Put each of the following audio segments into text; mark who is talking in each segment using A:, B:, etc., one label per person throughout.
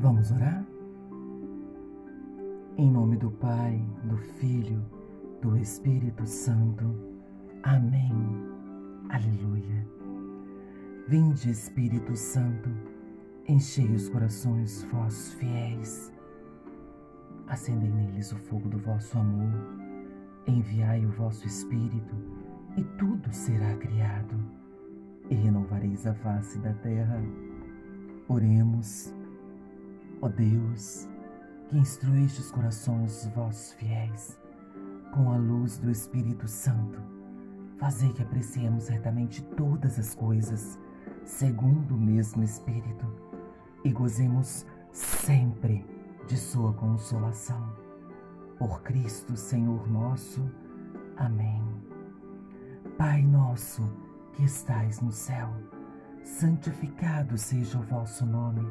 A: Vamos orar? Em nome do Pai, do Filho, do Espírito Santo. Amém. Aleluia. Vinde, Espírito Santo, enchei os corações vossos fiéis. Acendei neles o fogo do vosso amor. Enviai o vosso Espírito, e tudo será criado, e renovareis a face da terra. Oremos. Ó Deus, que instruíste os corações dos vossos fiéis com a luz do Espírito Santo, fazei que apreciemos certamente todas as coisas segundo o mesmo Espírito e gozemos sempre de Sua consolação. Por Cristo, Senhor nosso. Amém. Pai nosso que estais no céu, santificado seja o vosso nome.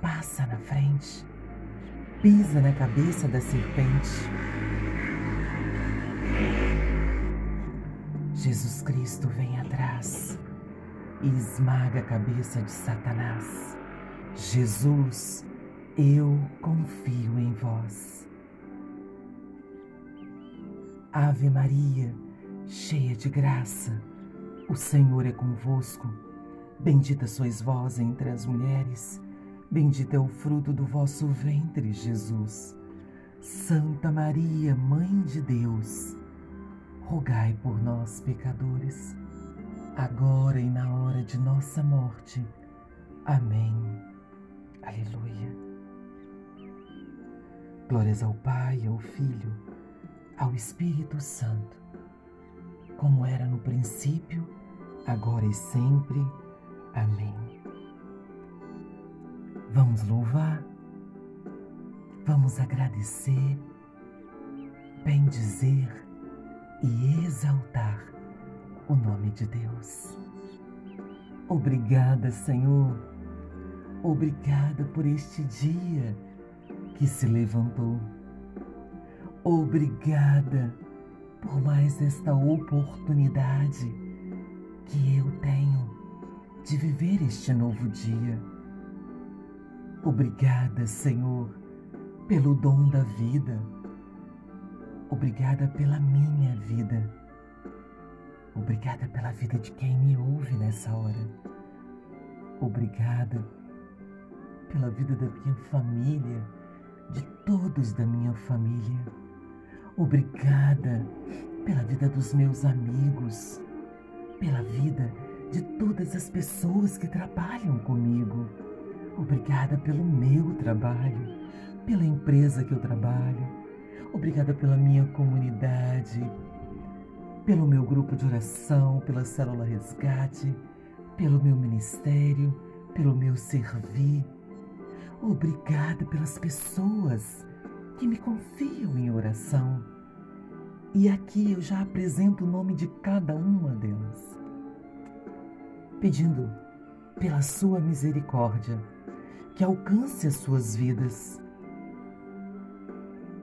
A: passa na frente, pisa na cabeça da serpente. Jesus Cristo vem atrás e esmaga a cabeça de Satanás. Jesus, eu confio em vós. Ave Maria, cheia de graça, o Senhor é convosco. Bendita sois vós entre as mulheres, bendito é o fruto do vosso ventre, Jesus. Santa Maria, Mãe de Deus, rogai por nós, pecadores, agora e na hora de nossa morte. Amém. Aleluia. Glórias ao Pai, ao Filho, ao Espírito Santo, como era no princípio, agora e sempre. Amém. Vamos louvar, vamos agradecer, bendizer e exaltar o nome de Deus. Obrigada, Senhor. Obrigada por este dia que se levantou. Obrigada por mais esta oportunidade que eu tenho de viver este novo dia. Obrigada, Senhor, pelo dom da vida. Obrigada pela minha vida. Obrigada pela vida de quem me ouve nessa hora. Obrigada pela vida da minha família, de todos da minha família. Obrigada pela vida dos meus amigos, pela vida de todas as pessoas que trabalham comigo. Obrigada pelo meu trabalho, pela empresa que eu trabalho. Obrigada pela minha comunidade, pelo meu grupo de oração, pela célula resgate, pelo meu ministério, pelo meu servir. Obrigada pelas pessoas que me confiam em oração. E aqui eu já apresento o nome de cada uma delas, pedindo pela sua misericórdia que alcance as suas vidas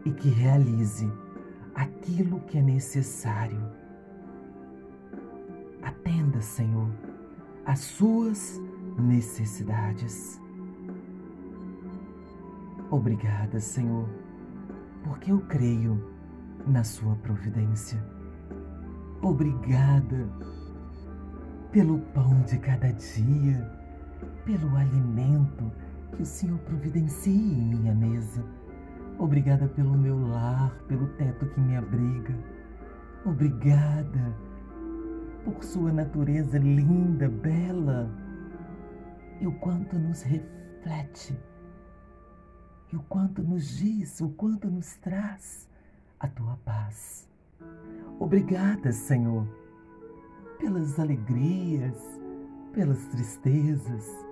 A: e que realize aquilo que é necessário. Atenda, Senhor, às suas necessidades. Obrigada, Senhor, porque eu creio na Sua providência. Obrigada pelo pão de cada dia, pelo alimento que o Senhor providencia em minha mesa. Obrigada pelo meu lar, pelo teto que me abriga. Obrigada por Sua natureza linda, bela e o quanto nos reflete e o quanto nos diz, o quanto nos traz a tua paz. Obrigada, Senhor, pelas alegrias, pelas tristezas,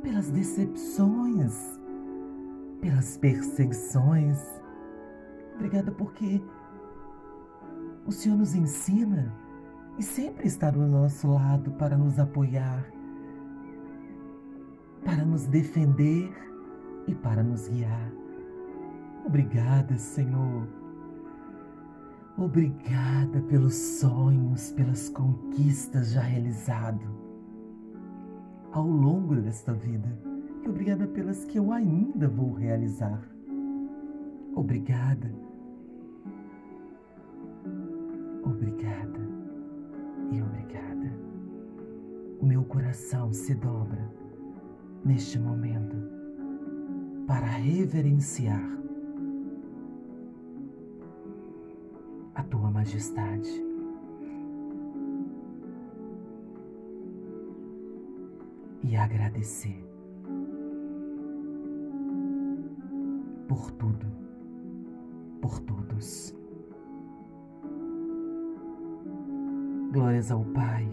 A: pelas decepções, pelas perseguições. Obrigada porque o Senhor nos ensina e sempre está do nosso lado para nos apoiar, para nos defender e para nos guiar. Obrigada, Senhor. Obrigada pelos sonhos, pelas conquistas já realizadas ao longo desta vida. E obrigada pelas que eu ainda vou realizar. Obrigada. Obrigada e obrigada. O meu coração se dobra neste momento para reverenciar a tua majestade. E agradecer por tudo, por todos. Glórias ao Pai,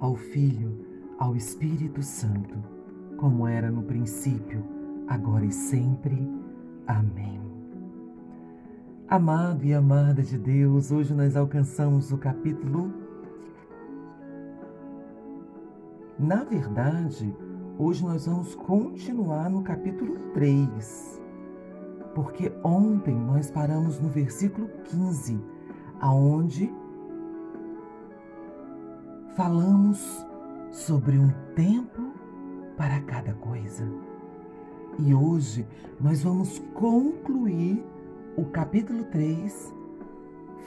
A: ao Filho, ao Espírito Santo, como era no princípio, agora e sempre. Amém. Amado e amada de Deus, hoje nós alcançamos o capítulo. Na verdade, hoje nós vamos continuar no capítulo 3, porque ontem nós paramos no versículo 15, aonde falamos sobre um tempo para cada coisa. E hoje nós vamos concluir o capítulo 3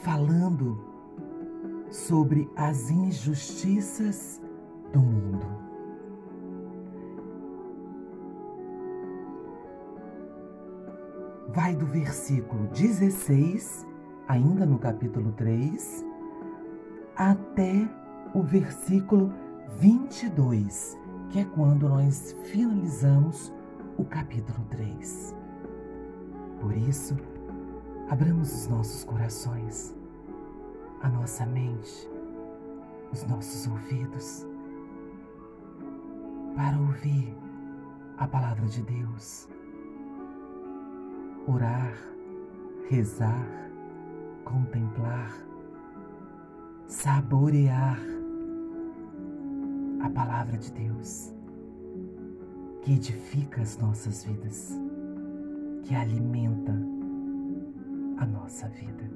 A: falando sobre as injustiças do mundo. Vai do versículo 16, ainda no capítulo 3, até o versículo 22, que é quando nós finalizamos o capítulo 3. Por isso, abramos os nossos corações, a nossa mente, os nossos ouvidos, para ouvir a palavra de Deus, orar, rezar, contemplar, saborear a palavra de Deus que edifica as nossas vidas, que alimenta a nossa vida.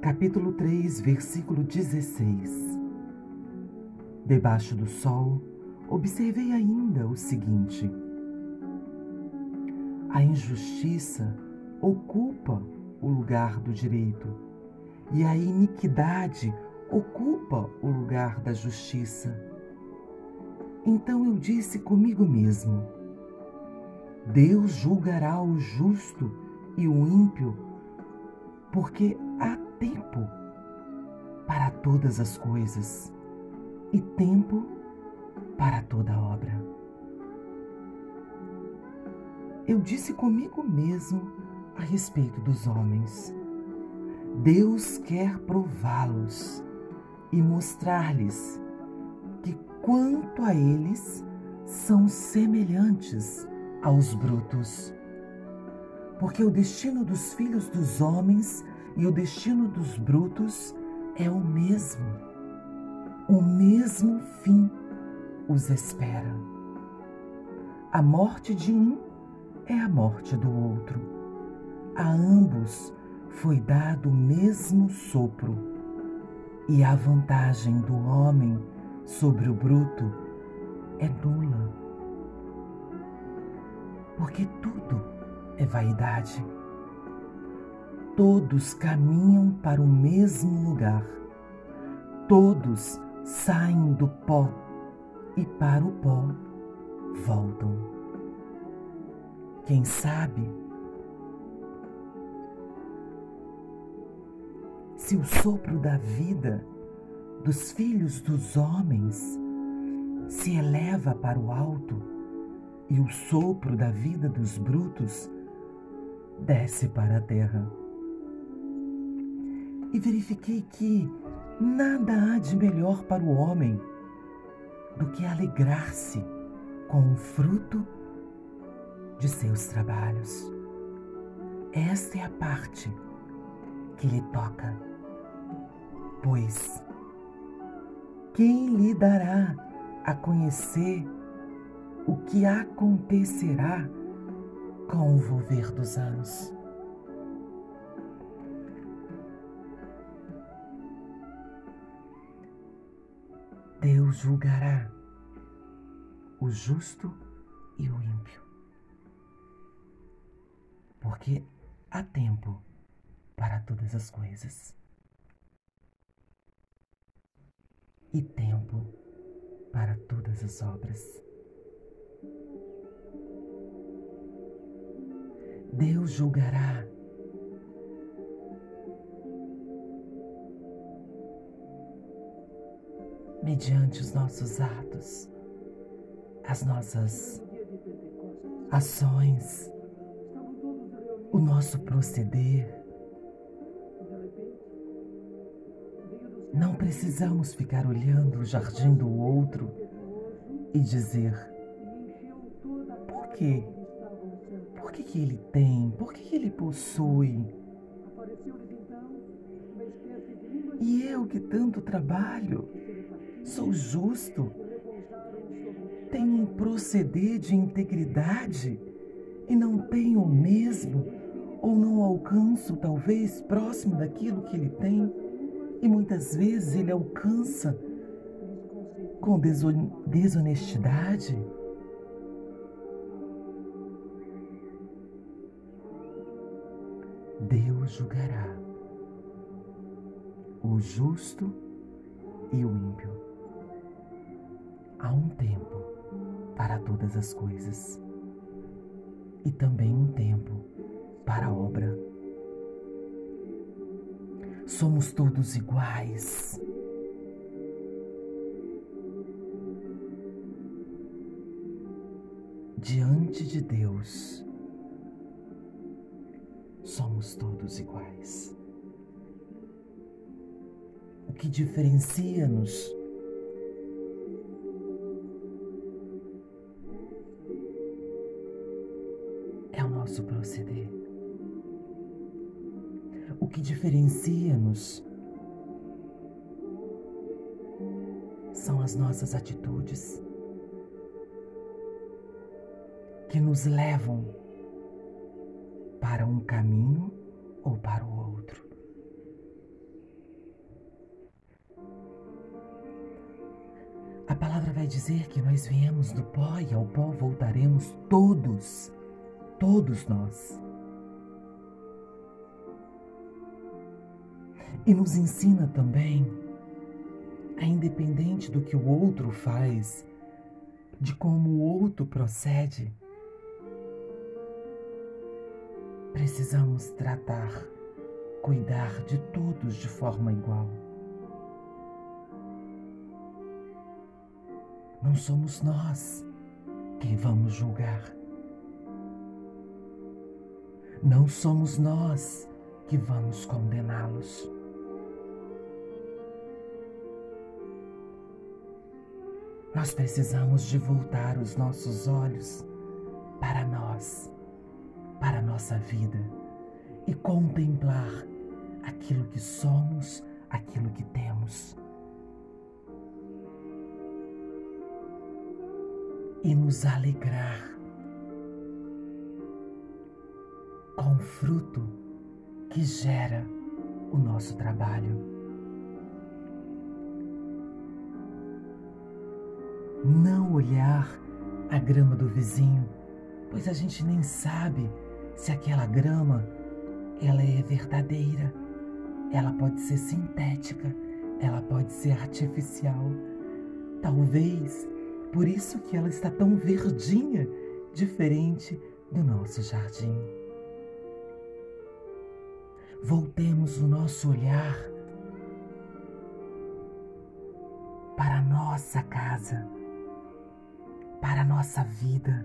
A: Capítulo 3, versículo 16. Debaixo do sol, observei ainda o seguinte: a injustiça ocupa o lugar do direito e a iniquidade ocupa o lugar da justiça. Então eu disse comigo mesmo: Deus julgará o justo e o ímpio, porque há tempo para todas as coisas e tempo para toda obra. Eu disse comigo mesmo a respeito dos homens. Deus quer prová-los e mostrar-lhes que, quanto a eles, são semelhantes aos brutos. Porque o destino dos filhos dos homens e o destino dos brutos é o mesmo. O mesmo fim os espera. A morte de um é a morte do outro. A ambos foi dado o mesmo sopro e a vantagem do homem sobre o bruto é nula. Porque tudo é vaidade. Todos caminham para o mesmo lugar. Todos saem do pó e para o pó voltam. Quem sabe se o sopro da vida dos filhos dos homens se eleva para o alto e o sopro da vida dos brutos desce para a terra. E verifiquei que nada há de melhor para o homem do que alegrar-se com o fruto de seus trabalhos. Esta é a parte que lhe toca, pois quem lhe dará a conhecer o que acontecerá com o volver dos anos? Deus julgará o justo e o ímpio. Porque há tempo para todas as coisas. E tempo para todas as obras. Deus julgará mediante os nossos atos, as nossas ações, o nosso proceder. Não precisamos ficar olhando o jardim do outro e dizer: por quê? Por que, que ele tem? Por que, que ele possui? E eu que tanto trabalho? Sou justo, tenho um proceder de integridade e não tenho o mesmo, ou não alcanço talvez próximo daquilo que ele tem, e muitas vezes ele alcança com desonestidade. Deus julgará o justo e o ímpio há um tempo para todas as coisas e também um tempo para a obra. Somos todos iguais. Diante de Deus, somos todos iguais. O que diferencia-nos diferencia-nos são as nossas atitudes que nos levam para um caminho ou para o outro. A palavra vai dizer que nós viemos do pó e ao pó voltaremos todos todos nós. E nos ensina também a independente do que o outro faz, de como o outro procede, precisamos tratar, cuidar de todos de forma igual. Não somos nós quem vamos julgar. Não somos nós que vamos condená-los. Nós precisamos de voltar os nossos olhos para nós, para a nossa vida e contemplar aquilo que somos, aquilo que temos. E nos alegrar com o fruto que gera o nosso trabalho. Não olhar a grama do vizinho, pois a gente nem sabe se aquela grama ela é verdadeira. Ela pode ser sintética, ela pode ser artificial. Talvez por isso que ela está tão verdinha, diferente do nosso jardim voltemos o nosso olhar para a nossa casa, para a nossa vida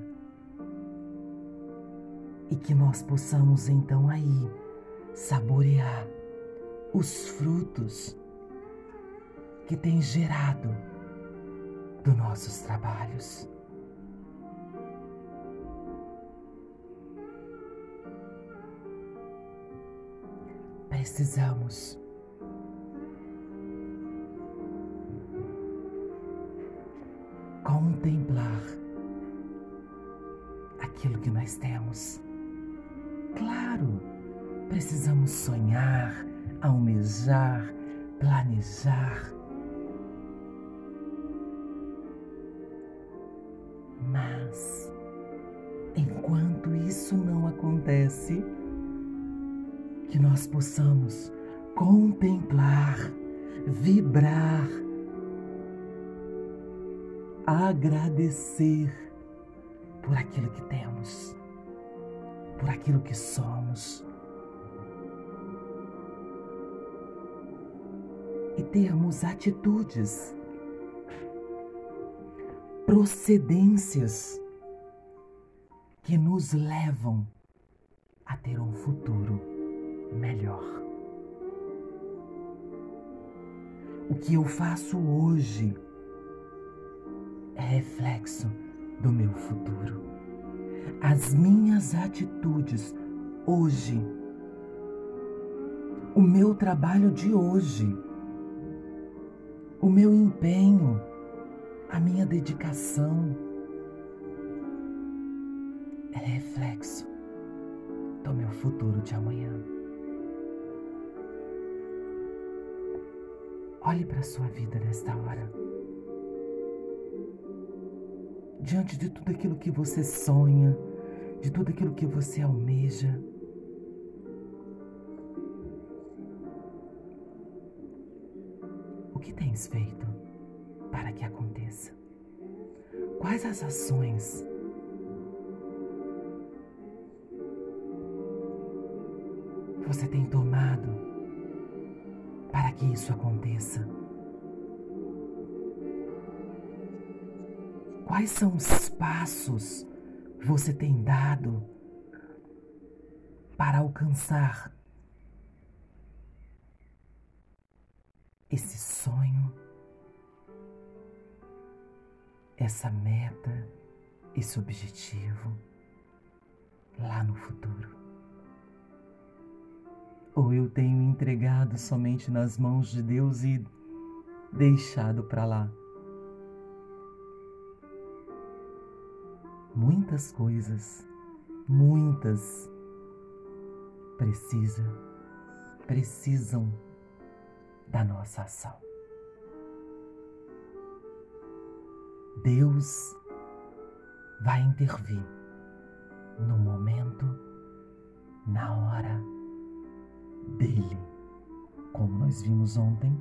A: e que nós possamos então aí saborear os frutos que tem gerado dos nossos trabalhos. Precisamos contemplar sonhar, almejar, planejar. Mas, enquanto isso não acontece, que nós possamos contemplar, vibrar, agradecer por aquilo que temos, por aquilo que somos. Termos atitudes, procedências que nos levam a ter um futuro melhor. O que eu faço hoje é reflexo do meu futuro. As minhas atitudes hoje, o meu trabalho de hoje, o meu empenho, a minha dedicação é reflexo do meu futuro de amanhã. Olhe para a sua vida nesta hora. Diante de tudo aquilo que você sonha, de tudo aquilo que você almeja, que tens feito para que aconteça? Quais as ações você tem tomado para que isso aconteça? Quais são os passos você tem dado para alcançar esse sonho, essa meta, esse objetivo lá no futuro? Ou eu tenho entregado somente nas mãos de Deus e deixado para lá? Muitas coisas, muitas precisa, precisam da nossa ação. Deus vai intervir no momento, na hora dele. Como nós vimos ontem,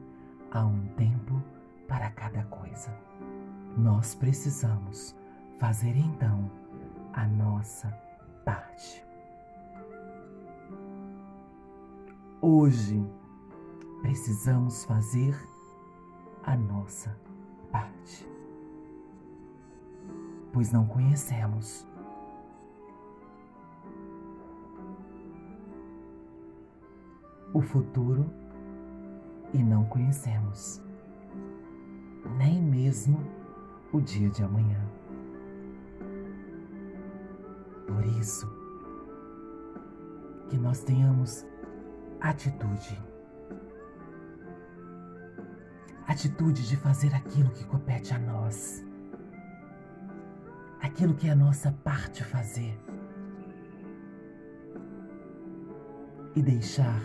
A: há um tempo para cada coisa. Nós precisamos fazer então a nossa parte. Hoje precisamos fazer a nossa parte, pois não conhecemos o futuro e não conhecemos nem mesmo o dia de amanhã. Por isso, que nós tenhamos atitude. Atitude de fazer aquilo que compete a nós. Aquilo que é a nossa parte fazer. E deixar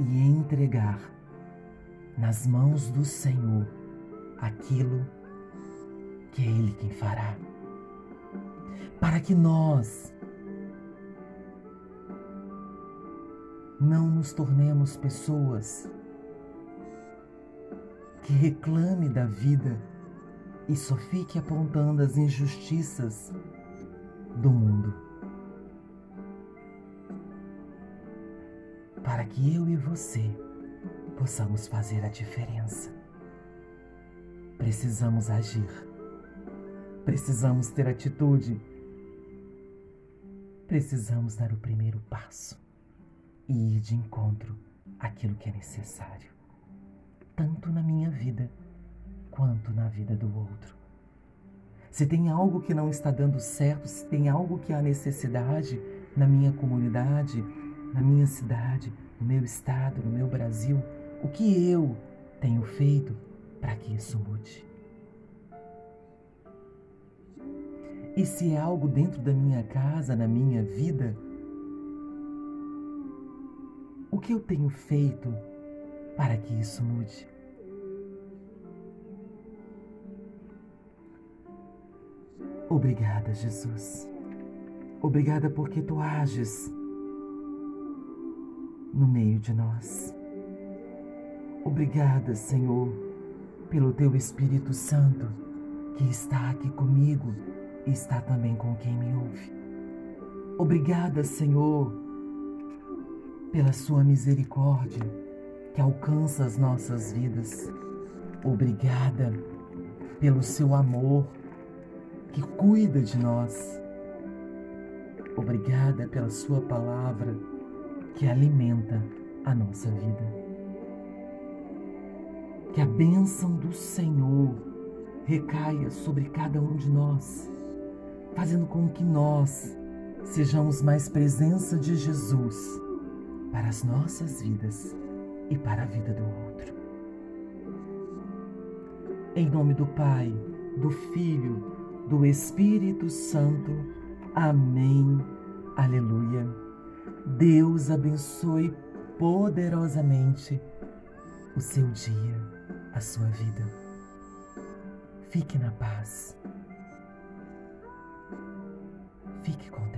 A: e entregar nas mãos do Senhor aquilo que é Ele quem fará. Para que nós não nos tornemos pessoas que reclame da vida e só fique apontando as injustiças do mundo. para que eu e você possamos fazer a diferença. Precisamos agir, precisamos ter atitude, precisamos dar o primeiro passo e ir de encontro àquilo que é necessário, tanto na minha vida quanto na vida do outro. Se tem algo que não está dando certo, se tem algo que há necessidade na minha comunidade, na minha cidade, no meu estado, no meu Brasil, o que eu tenho feito para que isso mude. E se é algo dentro da minha casa, na minha vida, o que eu tenho feito para que isso mude? Obrigada, Jesus. Obrigada porque tu ages no meio de nós. Obrigada, Senhor, pelo teu Espírito Santo que está aqui comigo e está também com quem me ouve. Obrigada, Senhor, pela sua misericórdia que alcança as nossas vidas. Obrigada pelo seu amor que cuida de nós. Obrigada pela sua palavra que alimenta a nossa vida. Que a bênção do Senhor recaia sobre cada um de nós, fazendo com que nós sejamos mais presença de Jesus para as nossas vidas e para a vida do outro. Em nome do Pai, do Filho, do Espírito Santo. Amém. Aleluia. Deus abençoe poderosamente o seu dia, a sua vida. Fique na paz. Fique com